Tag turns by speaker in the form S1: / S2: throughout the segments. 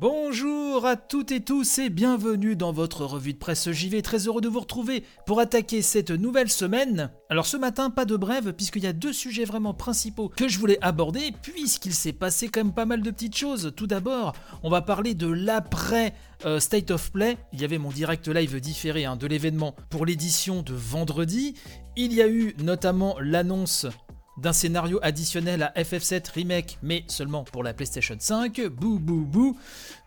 S1: Bonjour à toutes et tous et bienvenue dans votre revue de presse JV. Très heureux de vous retrouver pour attaquer cette nouvelle semaine. Alors ce matin, pas de brève puisqu'il y a deux sujets vraiment principaux que je voulais aborder puisqu'il s'est passé quand même pas mal de petites choses. Tout d'abord, on va parler de l'après euh, State of Play. Il y avait mon direct live différé hein, de l'événement pour l'édition de vendredi. Il y a eu notamment l'annonce d'un scénario additionnel à FF7 Remake, mais seulement pour la PlayStation 5, bou bou bou.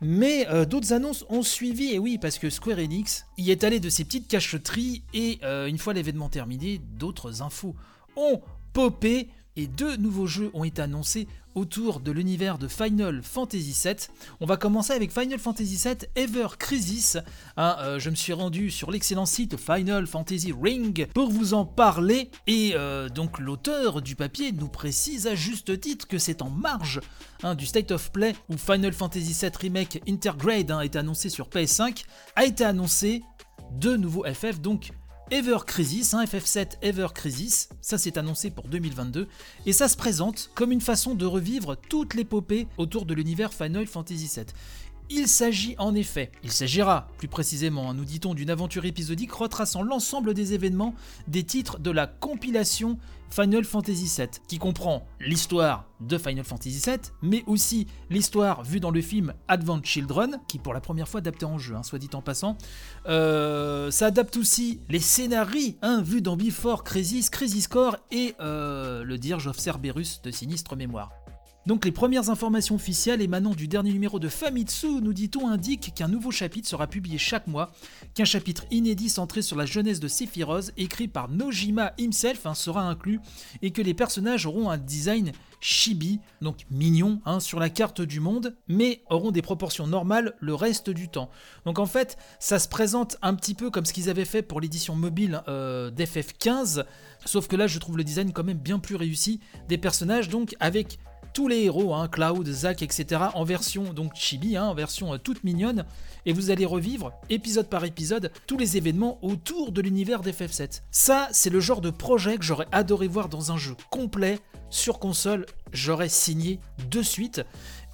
S1: Mais euh, d'autres annonces ont suivi, et oui, parce que Square Enix y est allé de ses petites cacheteries, et euh, une fois l'événement terminé, d'autres infos ont popé, et deux nouveaux jeux ont été annoncés autour de l'univers de Final Fantasy VII. On va commencer avec Final Fantasy VII Ever Crisis. Hein, euh, je me suis rendu sur l'excellent site Final Fantasy Ring pour vous en parler. Et euh, donc l'auteur du papier nous précise à juste titre que c'est en marge hein, du State of Play où Final Fantasy VII Remake Intergrade hein, été annoncé sur PS5, a été annoncé deux nouveaux FF, donc Ever Crisis, un FF7 Ever Crisis, ça s'est annoncé pour 2022, et ça se présente comme une façon de revivre toute l'épopée autour de l'univers Final Fantasy VII. Il s'agit en effet, il s'agira plus précisément, nous dit-on, d'une aventure épisodique retraçant l'ensemble des événements des titres de la compilation Final Fantasy VII, qui comprend l'histoire de Final Fantasy VII, mais aussi l'histoire vue dans le film Advent Children, qui pour la première fois adapté en jeu, hein, soit dit en passant. Euh, ça adapte aussi les scénarios hein, vus dans Before Crisis, Crisis Core et euh, le Dirge of Cerberus de Sinistre Mémoire. Donc les premières informations officielles émanant du dernier numéro de Famitsu, nous dit-on, indiquent qu'un nouveau chapitre sera publié chaque mois, qu'un chapitre inédit centré sur la jeunesse de Sephiroth, écrit par Nojima himself, hein, sera inclus, et que les personnages auront un design chibi, donc mignon, hein, sur la carte du monde, mais auront des proportions normales le reste du temps. Donc en fait, ça se présente un petit peu comme ce qu'ils avaient fait pour l'édition mobile euh, d'FF15, sauf que là je trouve le design quand même bien plus réussi des personnages, donc avec tous les héros, hein, Cloud, Zack, etc., en version donc chibi, hein, en version euh, toute mignonne, et vous allez revivre, épisode par épisode, tous les événements autour de l'univers d'FF7. Ça, c'est le genre de projet que j'aurais adoré voir dans un jeu complet, sur console, j'aurais signé de suite.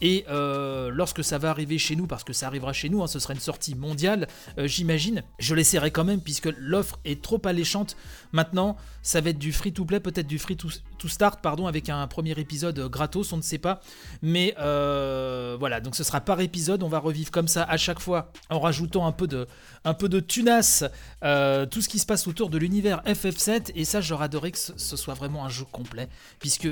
S1: Et euh, lorsque ça va arriver chez nous, parce que ça arrivera chez nous, hein, ce sera une sortie mondiale, euh, j'imagine, je l'essaierai quand même puisque l'offre est trop alléchante. Maintenant, ça va être du free-to-play, peut-être du free-to-start, pardon, avec un premier épisode gratos, on ne sait pas. Mais euh, voilà, donc ce sera par épisode, on va revivre comme ça à chaque fois, en rajoutant un peu de, un peu de tunas, tout ce qui se passe autour de l'univers FF7. Et ça, j'aurais adoré que ce soit vraiment un jeu complet, puisque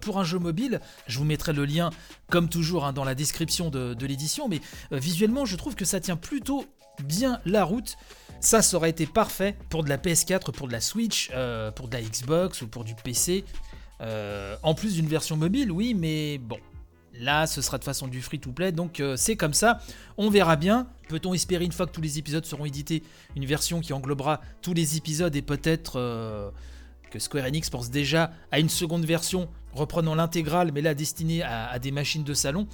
S1: pour un jeu mobile, je vous mettrai le lien, comme toujours, Hein, dans la description de, l'édition, mais euh, visuellement, je trouve que ça tient plutôt bien la route. Ça, ça aurait été parfait pour de la PS4, pour de la Switch, euh, pour de la Xbox ou pour du PC. Euh, en plus d'une version mobile, oui, mais bon. Là, ce sera de façon du free-to-play, donc c'est comme ça. On verra bien. Peut-on espérer, une fois que tous les épisodes seront édités, une version qui englobera tous les épisodes et peut-être Square Enix pense déjà à une seconde version reprenant l'intégrale, mais là destinée à, des machines de salon.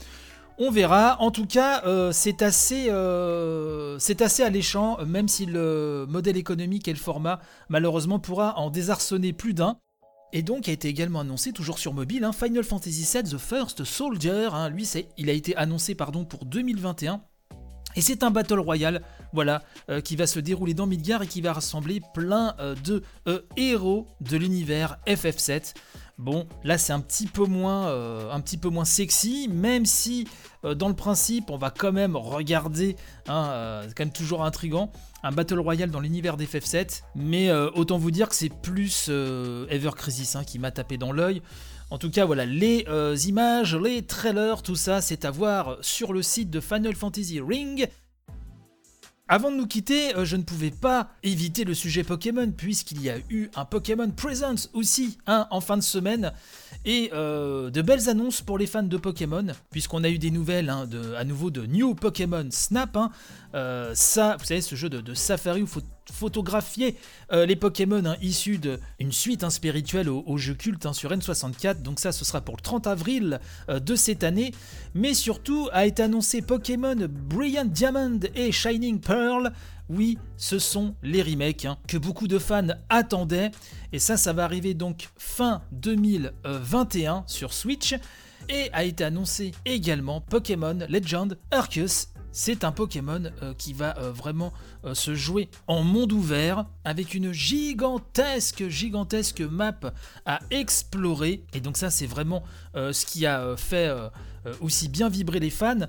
S1: On verra. En tout cas, euh, c'est assez, euh, c'est alléchant, même si le modèle économique et le format, malheureusement, pourra en désarçonner plus d'un. Et donc a été également annoncé, toujours sur mobile, hein, Final Fantasy VII The First Soldier. Hein, lui, il a été annoncé pardon, pour 2021. Et c'est un Battle Royale, voilà, euh, qui va se dérouler dans Midgar et qui va rassembler plein de héros de l'univers FF7. Bon, là c'est un petit peu moins, euh, sexy, même si euh, dans le principe on va quand même regarder, hein, euh, c'est quand même toujours intrigant, un battle royale dans l'univers d'FF7, mais autant vous dire que c'est plus Ever Crisis hein, qui m'a tapé dans l'œil. En tout cas, voilà, les images, les trailers, tout ça, c'est à voir sur le site de Final Fantasy Ring. Avant de nous quitter, euh, je ne pouvais pas éviter le sujet Pokémon, puisqu'il y a eu un Pokémon Presents aussi hein, en fin de semaine, et euh, de belles annonces pour les fans de Pokémon, puisqu'on a eu des nouvelles hein, à nouveau de New Pokémon Snap. Hein. Euh, ça, vous savez, ce jeu de, Safari où il faut photographier les Pokémon issus d'une suite spirituelle au, jeu culte sur N64. Donc ça, ce sera pour le 30 avril de cette année. Mais surtout, a été annoncé Pokémon Brilliant Diamond et Shining Pearl oui, ce sont les remakes hein, que beaucoup de fans attendaient. Et ça, ça va arriver donc fin 2021 sur Switch. Et a été annoncé également Pokémon Legend Arceus c'est un Pokémon euh, qui va euh, vraiment euh, se jouer en monde ouvert avec une gigantesque, gigantesque map à explorer. Et donc ça, c'est vraiment ce qui a fait aussi bien vibrer les fans.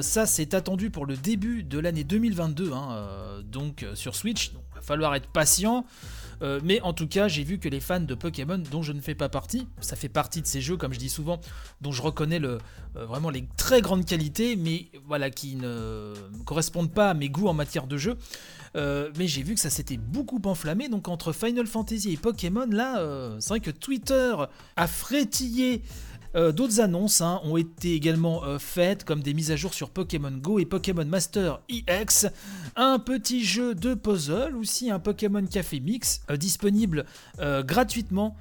S1: ça, c'est attendu pour le début de l'année 2022, hein, donc sur Switch. Va falloir être patient. Euh, mais en tout cas, j'ai vu que les fans de Pokémon, dont je ne fais pas partie, ça fait partie de ces jeux, comme je dis souvent, dont je reconnais euh, vraiment les très grandes qualités, mais voilà, qui ne correspondent pas à mes goûts en matière de jeu. Euh, mais j'ai vu que ça s'était beaucoup enflammé, donc entre Final Fantasy et Pokémon, là, c'est vrai que Twitter a frétillé euh, d'autres annonces hein, ont été également euh, faites, comme des mises à jour sur Pokémon Go et Pokémon Master EX, un petit jeu de puzzle, aussi un Pokémon Café Mix, euh, disponible gratuitement.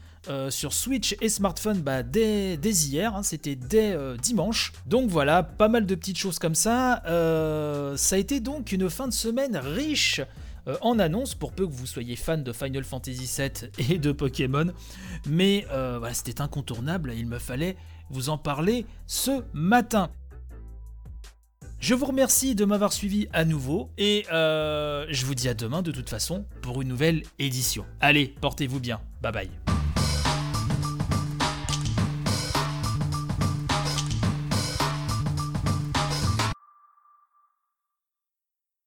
S1: sur Switch et smartphone bah, dès, hier, hein, c'était dès dimanche. Donc voilà, pas mal de petites choses comme ça. ça a été donc une fin de semaine riche euh, en annonce, pour peu que vous soyez fan de Final Fantasy VII et de Pokémon. Mais euh, c'était incontournable, il me fallait vous en parler ce matin. Je vous remercie de m'avoir suivi à nouveau et euh, je vous dis à demain de toute façon pour une nouvelle édition. Allez, portez-vous bien. Bye bye.